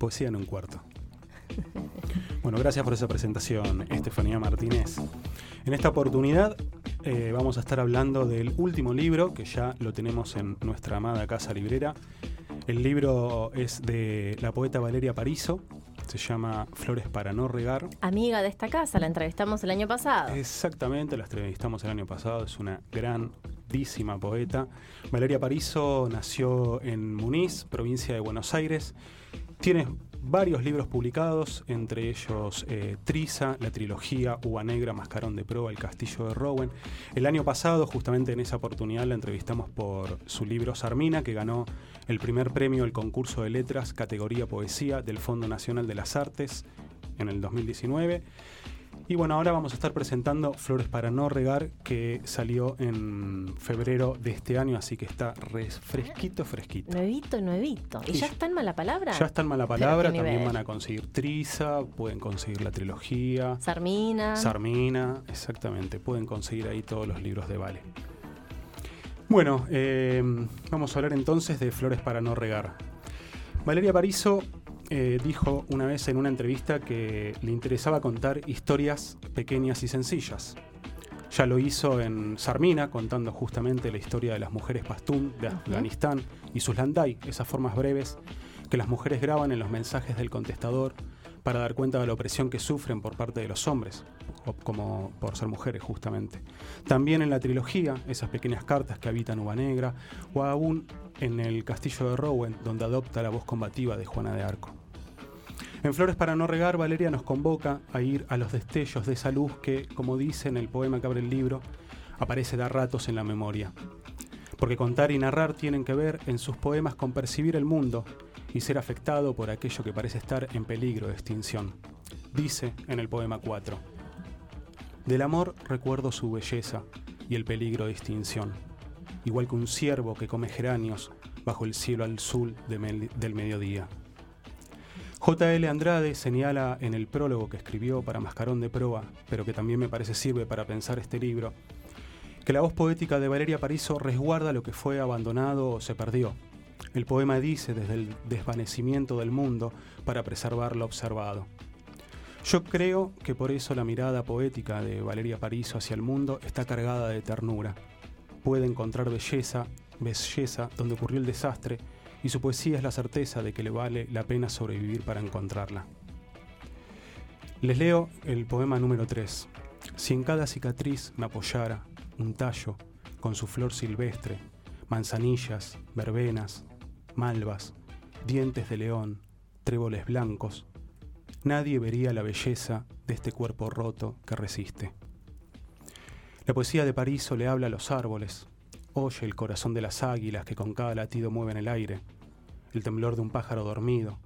Poesía en un cuarto. Bueno, gracias por esa presentación, Estefanía Martínez. En esta oportunidad eh, vamos a estar hablando del último libro que ya lo tenemos en nuestra amada casa librera. El libro es de la poeta Valeria Parizo, se llama Flores para no regar. Amiga de esta casa, la entrevistamos el año pasado. Exactamente, la entrevistamos el año pasado, es una grandísima poeta. Valeria Parizo nació en Muniz, provincia de Buenos Aires. Tiene varios libros publicados, entre ellos eh, Triza, la trilogía Uva Negra, Mascarón de Proa, El Castillo de Rowan. El año pasado, justamente en esa oportunidad, la entrevistamos por su libro Sarmina, que ganó el primer premio del concurso de letras categoría poesía del Fondo Nacional de las Artes en el 2019. Y bueno, ahora vamos a estar presentando Flores para no regar, que salió en febrero de este año, así que está fresquito, fresquito. Nuevito, nuevito. ¿Y, ya está en mala palabra? Ya está en mala palabra, también van a conseguir Triza, pueden conseguir la trilogía. Sarmina. Sarmina, exactamente, pueden conseguir ahí todos los libros de Vale. Bueno, eh, vamos a hablar entonces de Flores para no regar. Valeria Parizo eh, dijo una vez en una entrevista que le interesaba contar historias pequeñas y sencillas. Ya lo hizo en Sarmina, contando justamente la historia de las mujeres pastún de Afganistán y sus landai, esas formas breves que las mujeres graban en los mensajes del contestador para dar cuenta de la opresión que sufren por parte de los hombres, como por ser mujeres justamente. También en la trilogía, esas pequeñas cartas que habitan Uva Negra, o aún en el castillo de Rowan, donde adopta la voz combativa de Juana de Arco. En Flores para no regar, Valeria nos convoca a ir a los destellos de esa luz que, como dice en el poema que abre el libro, aparece de ratos en la memoria. Porque contar y narrar tienen que ver en sus poemas con percibir el mundo y ser afectado por aquello que parece estar en peligro de extinción. Dice en el poema 4. Del amor recuerdo su belleza y el peligro de extinción, igual que un ciervo que come geranios bajo el cielo azul del mediodía. J.L. Andrade señala en el prólogo que escribió para Mascarón de Proa, pero que también me parece sirve para pensar este libro, que la voz poética de Valeria Parizo resguarda lo que fue abandonado o se perdió. El poema dice desde el desvanecimiento del mundo para preservar lo observado. Yo creo que por eso la mirada poética de Valeria Parizo hacia el mundo está cargada de ternura. Puede encontrar belleza, belleza donde ocurrió el desastre, y su poesía es la certeza de que le vale la pena sobrevivir para encontrarla. Les leo el poema número 3. Si en cada cicatriz me apoyara un tallo con su flor silvestre, manzanillas, verbenas, malvas, dientes de león, tréboles blancos, nadie vería la belleza de este cuerpo roto que resiste. La poesía de Pariso le habla a los árboles, Oye el corazón de las águilas que con cada latido mueven el aire, el temblor de un pájaro dormido.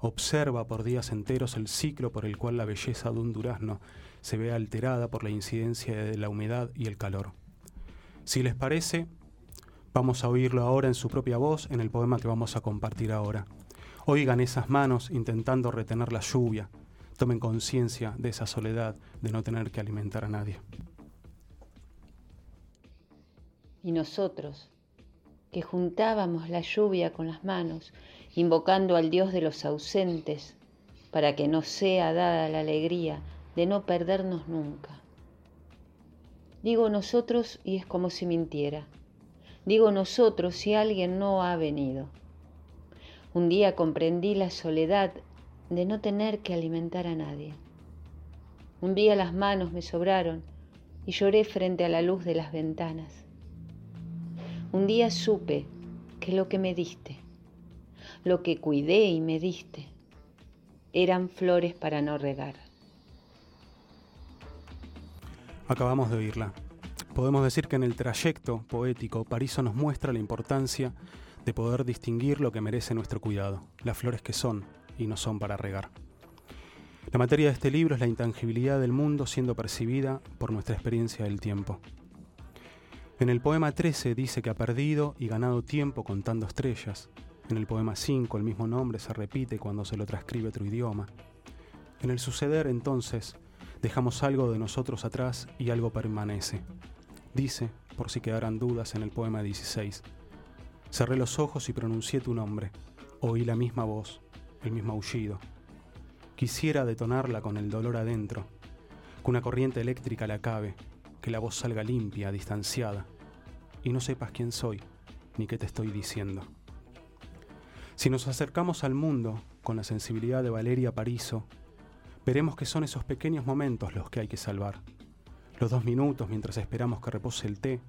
Observa por días enteros el ciclo por el cual la belleza de un durazno se ve alterada por la incidencia de la humedad y el calor. Si les parece, vamos a oírlo ahora en su propia voz en el poema que vamos a compartir ahora. Oigan esas manos intentando retener la lluvia. Tomen conciencia de esa soledad de no tener que alimentar a nadie. Y nosotros, que juntábamos la lluvia con las manos, invocando al Dios de los ausentes, para que nos sea dada la alegría de no perdernos nunca. Digo nosotros y es como si mintiera. Digo nosotros si alguien no ha venido. Un día comprendí la soledad de no tener que alimentar a nadie. Un día las manos me sobraron y lloré frente a la luz de las ventanas. Un día supe que lo que me diste, lo que cuidé y me diste, eran flores para no regar. Acabamos de oírla. Podemos decir que en el trayecto poético Pariso nos muestra la importancia de poder distinguir lo que merece nuestro cuidado, las flores que son y no son para regar. La materia de este libro es la intangibilidad del mundo siendo percibida por nuestra experiencia del tiempo. En el poema 13 dice que ha perdido y ganado tiempo contando estrellas. En el poema 5 el mismo nombre se repite cuando se lo transcribe otro idioma. En el suceder entonces dejamos algo de nosotros atrás y algo permanece. Dice, por si quedaran dudas en el poema 16, cerré los ojos y pronuncié tu nombre, oí la misma voz, el mismo aullido. Quisiera detonarla con el dolor adentro, que una corriente eléctrica la acabe, que la voz salga limpia, distanciada, y no sepas quién soy ni qué te estoy diciendo. Si nos acercamos al mundo con la sensibilidad de Valeria Pariso, veremos que son esos pequeños momentos los que hay que salvar. Los dos minutos mientras esperamos que repose el té,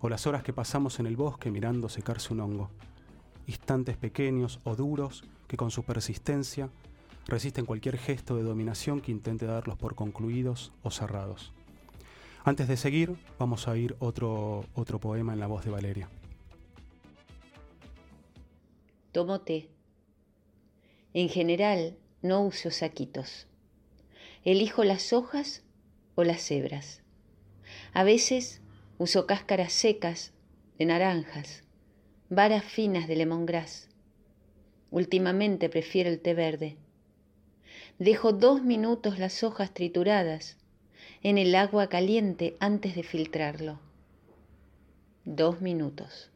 o las horas que pasamos en el bosque mirando secarse un hongo. Instantes pequeños o duros que con su persistencia resisten cualquier gesto de dominación que intente darlos por concluidos o cerrados. Antes de seguir, vamos a oír otro, otro poema en la voz de Valeria. Tomo té. En general, no uso saquitos. Elijo las hojas o las hebras. A veces uso cáscaras secas de naranjas, varas finas de lemongrass. Últimamente prefiero el té verde. Dejo dos minutos las hojas trituradas en el agua caliente antes de filtrarlo. Dos minutos.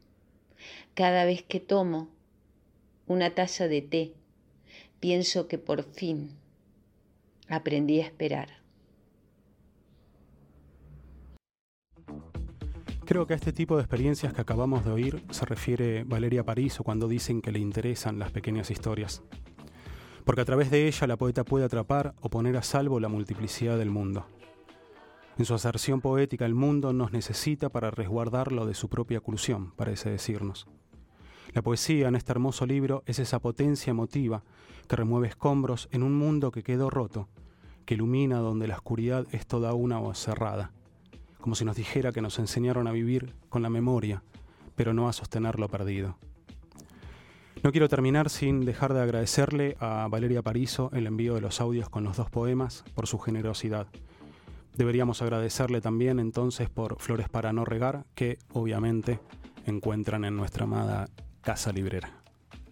Cada vez que tomo una taza de té, pienso que por fin aprendí a esperar. Creo que a este tipo de experiencias que acabamos de oír se refiere Valeria Pariso cuando dicen que le interesan las pequeñas historias porque a través de ella la poeta puede atrapar o poner a salvo la multiplicidad del mundo. En su aserción poética, el mundo nos necesita para resguardarlo de su propia oclusión, parece decirnos. La poesía en este hermoso libro es esa potencia emotiva que remueve escombros en un mundo que quedó roto, que ilumina donde la oscuridad es toda una o cerrada, como si nos dijera que nos enseñaron a vivir con la memoria, pero no a sostener lo perdido. No quiero terminar sin dejar de agradecerle a Valeria Pariso el envío de los audios con los dos poemas por su generosidad. Deberíamos agradecerle también entonces por Flores para no regar, que obviamente encuentran en nuestra amada casa librera.